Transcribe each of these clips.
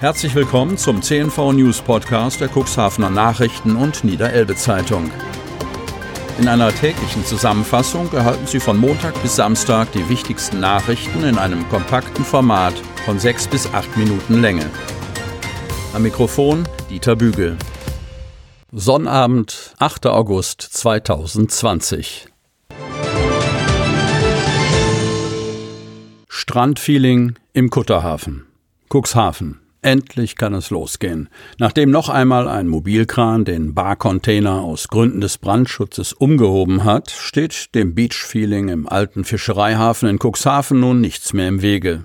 Herzlich willkommen zum CNV News Podcast der Cuxhavener Nachrichten und Niederelbe Zeitung. In einer täglichen Zusammenfassung erhalten Sie von Montag bis Samstag die wichtigsten Nachrichten in einem kompakten Format von sechs bis acht Minuten Länge. Am Mikrofon Dieter Bügel. Sonnabend, 8. August 2020. Strandfeeling im Kutterhafen. Cuxhaven. Endlich kann es losgehen. Nachdem noch einmal ein Mobilkran den Barcontainer aus Gründen des Brandschutzes umgehoben hat, steht dem Beachfeeling im alten Fischereihafen in Cuxhaven nun nichts mehr im Wege.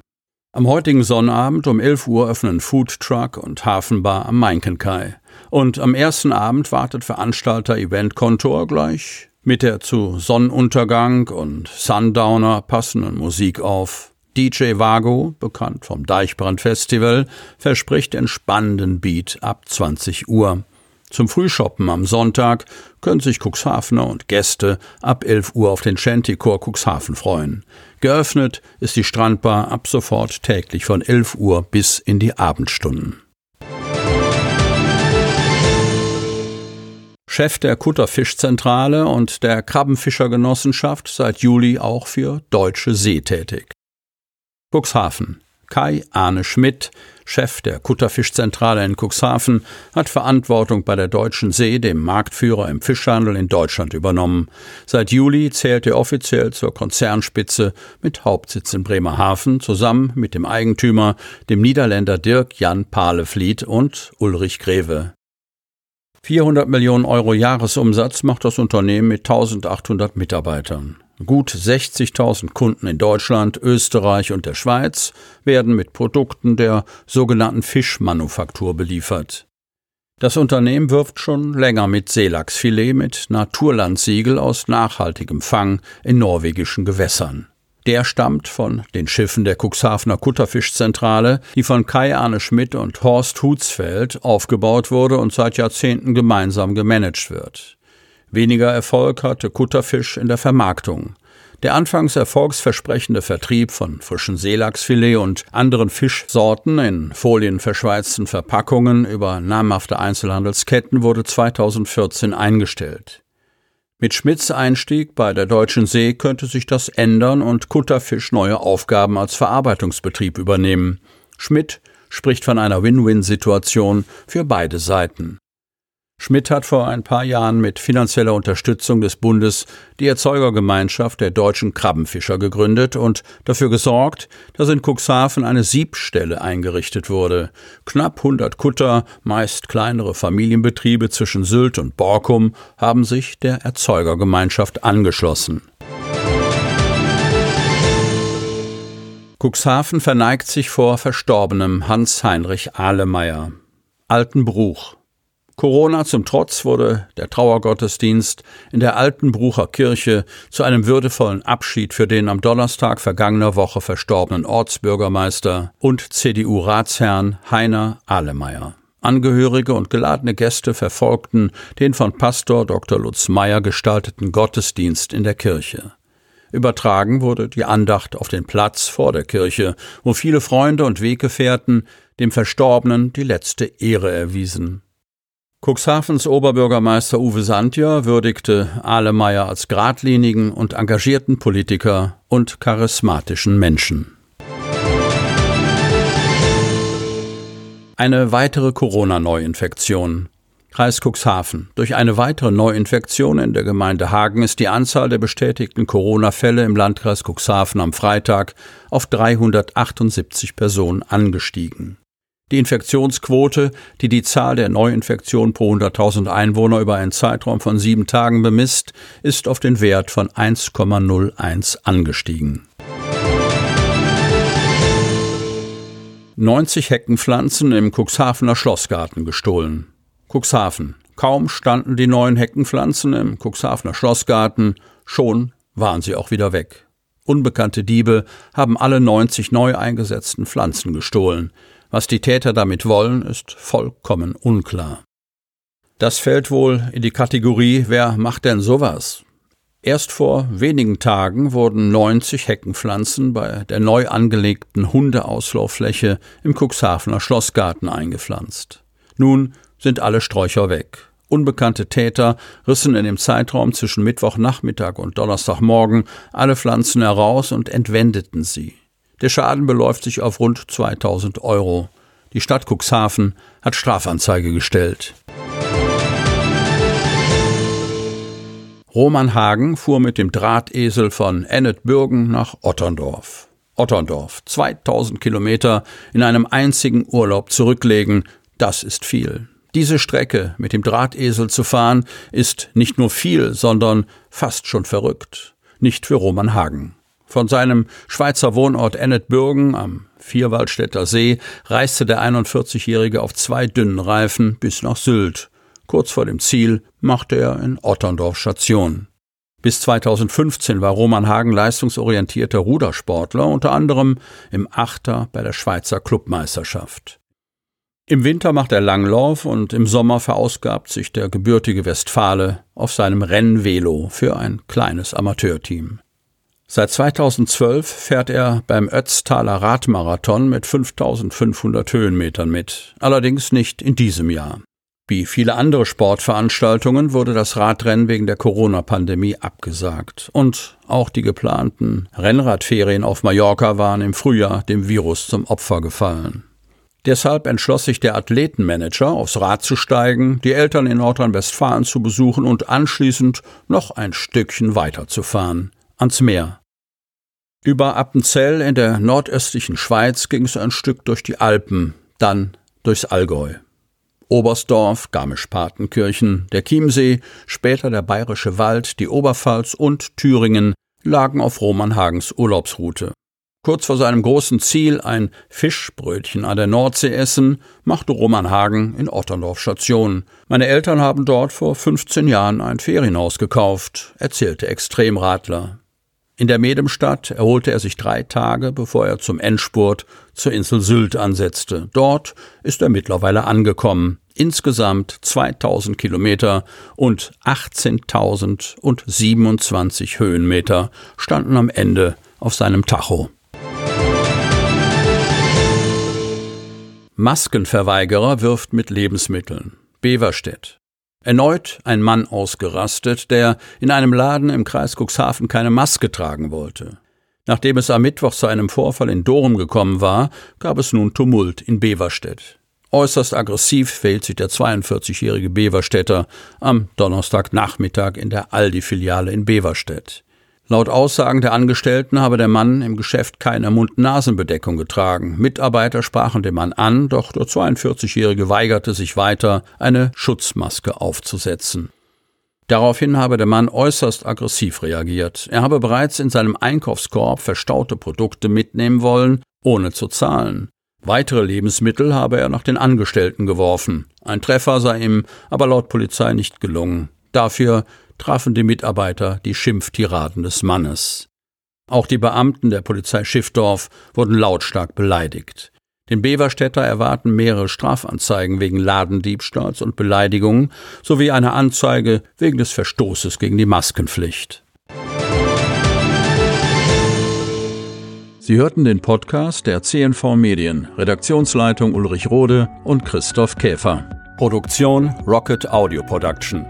Am heutigen Sonnabend um 11 Uhr öffnen Foodtruck und Hafenbar am Mainkenkai. Und am ersten Abend wartet Veranstalter Event Kontor gleich mit der zu Sonnenuntergang und Sundowner passenden Musik auf. DJ Vago, bekannt vom Deichbrand Festival, verspricht entspannenden Beat ab 20 Uhr. Zum Frühshoppen am Sonntag können sich Cuxhavener und Gäste ab 11 Uhr auf den Chanticor Cuxhaven freuen. Geöffnet ist die Strandbar ab sofort täglich von 11 Uhr bis in die Abendstunden. Chef der Kutterfischzentrale und der Krabbenfischergenossenschaft seit Juli auch für Deutsche See tätig. Cuxhaven. Kai Arne Schmidt, Chef der Kutterfischzentrale in Cuxhaven, hat Verantwortung bei der Deutschen See, dem Marktführer im Fischhandel in Deutschland, übernommen. Seit Juli zählt er offiziell zur Konzernspitze mit Hauptsitz in Bremerhaven zusammen mit dem Eigentümer, dem Niederländer Dirk Jan Palefliet und Ulrich Greve. 400 Millionen Euro Jahresumsatz macht das Unternehmen mit 1800 Mitarbeitern. Gut 60.000 Kunden in Deutschland, Österreich und der Schweiz werden mit Produkten der sogenannten Fischmanufaktur beliefert. Das Unternehmen wirft schon länger mit Seelachsfilet mit Naturlandsiegel aus nachhaltigem Fang in norwegischen Gewässern. Der stammt von den Schiffen der Cuxhavener Kutterfischzentrale, die von Kai Arne Schmidt und Horst Hutzfeld aufgebaut wurde und seit Jahrzehnten gemeinsam gemanagt wird. Weniger Erfolg hatte Kutterfisch in der Vermarktung. Der anfangs erfolgsversprechende Vertrieb von frischen Seelachsfilet und anderen Fischsorten in folienverschweizten Verpackungen über namhafte Einzelhandelsketten wurde 2014 eingestellt. Mit Schmidts Einstieg bei der Deutschen See könnte sich das ändern und Kutterfisch neue Aufgaben als Verarbeitungsbetrieb übernehmen. Schmidt spricht von einer Win-Win-Situation für beide Seiten. Schmidt hat vor ein paar Jahren mit finanzieller Unterstützung des Bundes die Erzeugergemeinschaft der deutschen Krabbenfischer gegründet und dafür gesorgt, dass in Cuxhaven eine Siebstelle eingerichtet wurde. Knapp 100 Kutter, meist kleinere Familienbetriebe zwischen Sylt und Borkum, haben sich der Erzeugergemeinschaft angeschlossen. Cuxhaven verneigt sich vor verstorbenem Hans-Heinrich Ahlemeyer. Altenbruch Corona zum Trotz wurde der Trauergottesdienst in der Altenbrucher Kirche zu einem würdevollen Abschied für den am Donnerstag vergangener Woche verstorbenen Ortsbürgermeister und CDU-Ratsherrn Heiner Ahlemeyer. Angehörige und geladene Gäste verfolgten den von Pastor Dr. Lutz Meyer gestalteten Gottesdienst in der Kirche. Übertragen wurde die Andacht auf den Platz vor der Kirche, wo viele Freunde und Weggefährten dem Verstorbenen die letzte Ehre erwiesen. Cuxhavens Oberbürgermeister Uwe Sandja würdigte Ahlemeyer als geradlinigen und engagierten Politiker und charismatischen Menschen. Eine weitere Corona-Neuinfektion. Kreis Cuxhaven. Durch eine weitere Neuinfektion in der Gemeinde Hagen ist die Anzahl der bestätigten Corona-Fälle im Landkreis Cuxhaven am Freitag auf 378 Personen angestiegen. Die Infektionsquote, die die Zahl der Neuinfektionen pro 100.000 Einwohner über einen Zeitraum von sieben Tagen bemisst, ist auf den Wert von 1,01 angestiegen. 90 Heckenpflanzen im Cuxhavener Schlossgarten gestohlen. Cuxhaven. Kaum standen die neuen Heckenpflanzen im Cuxhavener Schlossgarten, schon waren sie auch wieder weg. Unbekannte Diebe haben alle 90 neu eingesetzten Pflanzen gestohlen. Was die Täter damit wollen, ist vollkommen unklar. Das fällt wohl in die Kategorie Wer macht denn sowas? Erst vor wenigen Tagen wurden 90 Heckenpflanzen bei der neu angelegten Hundeauslauffläche im Cuxhavener Schlossgarten eingepflanzt. Nun sind alle Sträucher weg. Unbekannte Täter rissen in dem Zeitraum zwischen Mittwochnachmittag und Donnerstagmorgen alle Pflanzen heraus und entwendeten sie. Der Schaden beläuft sich auf rund 2000 Euro. Die Stadt Cuxhaven hat Strafanzeige gestellt. Roman Hagen fuhr mit dem Drahtesel von Ennetbürgen nach Otterndorf. Otterndorf, 2000 Kilometer in einem einzigen Urlaub zurücklegen, das ist viel. Diese Strecke mit dem Drahtesel zu fahren, ist nicht nur viel, sondern fast schon verrückt. Nicht für Roman Hagen. Von seinem Schweizer Wohnort Ennetbürgen am Vierwaldstätter See reiste der 41-Jährige auf zwei dünnen Reifen bis nach Sylt. Kurz vor dem Ziel machte er in Otterndorf Station. Bis 2015 war Roman Hagen leistungsorientierter Rudersportler, unter anderem im Achter bei der Schweizer Clubmeisterschaft. Im Winter macht er Langlauf und im Sommer verausgabt sich der gebürtige Westfale auf seinem Rennvelo für ein kleines Amateurteam. Seit 2012 fährt er beim Ötztaler Radmarathon mit 5500 Höhenmetern mit, allerdings nicht in diesem Jahr. Wie viele andere Sportveranstaltungen wurde das Radrennen wegen der Corona-Pandemie abgesagt. Und auch die geplanten Rennradferien auf Mallorca waren im Frühjahr dem Virus zum Opfer gefallen. Deshalb entschloss sich der Athletenmanager, aufs Rad zu steigen, die Eltern in Nordrhein-Westfalen zu besuchen und anschließend noch ein Stückchen weiterzufahren, ans Meer. Über Appenzell in der nordöstlichen Schweiz ging es ein Stück durch die Alpen, dann durchs Allgäu. Oberstdorf, Garmisch-Partenkirchen, der Chiemsee, später der Bayerische Wald, die Oberpfalz und Thüringen lagen auf Roman Hagens Urlaubsroute. Kurz vor seinem großen Ziel, ein Fischbrötchen an der Nordsee essen, machte Roman Hagen in Otterndorf Station. Meine Eltern haben dort vor 15 Jahren ein Ferienhaus gekauft, erzählte Extremradler. In der Medemstadt erholte er sich drei Tage, bevor er zum Endspurt zur Insel Sylt ansetzte. Dort ist er mittlerweile angekommen. Insgesamt 2000 Kilometer und 18.027 Höhenmeter standen am Ende auf seinem Tacho. Maskenverweigerer wirft mit Lebensmitteln. Beverstedt. Erneut ein Mann ausgerastet, der in einem Laden im Kreis Cuxhaven keine Maske tragen wollte. Nachdem es am Mittwoch zu einem Vorfall in Dorum gekommen war, gab es nun Tumult in Beverstedt. Äußerst aggressiv verhielt sich der 42-jährige Beverstädter am Donnerstagnachmittag in der Aldi-Filiale in Beverstedt. Laut Aussagen der Angestellten habe der Mann im Geschäft keine Mund-Nasen-Bedeckung getragen. Mitarbeiter sprachen den Mann an, doch der 42-Jährige weigerte sich weiter, eine Schutzmaske aufzusetzen. Daraufhin habe der Mann äußerst aggressiv reagiert. Er habe bereits in seinem Einkaufskorb verstaute Produkte mitnehmen wollen, ohne zu zahlen. Weitere Lebensmittel habe er nach den Angestellten geworfen. Ein Treffer sei ihm aber laut Polizei nicht gelungen. Dafür trafen die Mitarbeiter die Schimpftiraden des Mannes. Auch die Beamten der Polizei Schiffdorf wurden lautstark beleidigt. Den Beverstädter erwarten mehrere Strafanzeigen wegen Ladendiebstahls und Beleidigungen sowie eine Anzeige wegen des Verstoßes gegen die Maskenpflicht. Sie hörten den Podcast der CNV Medien, Redaktionsleitung Ulrich Rode und Christoph Käfer. Produktion Rocket Audio Production.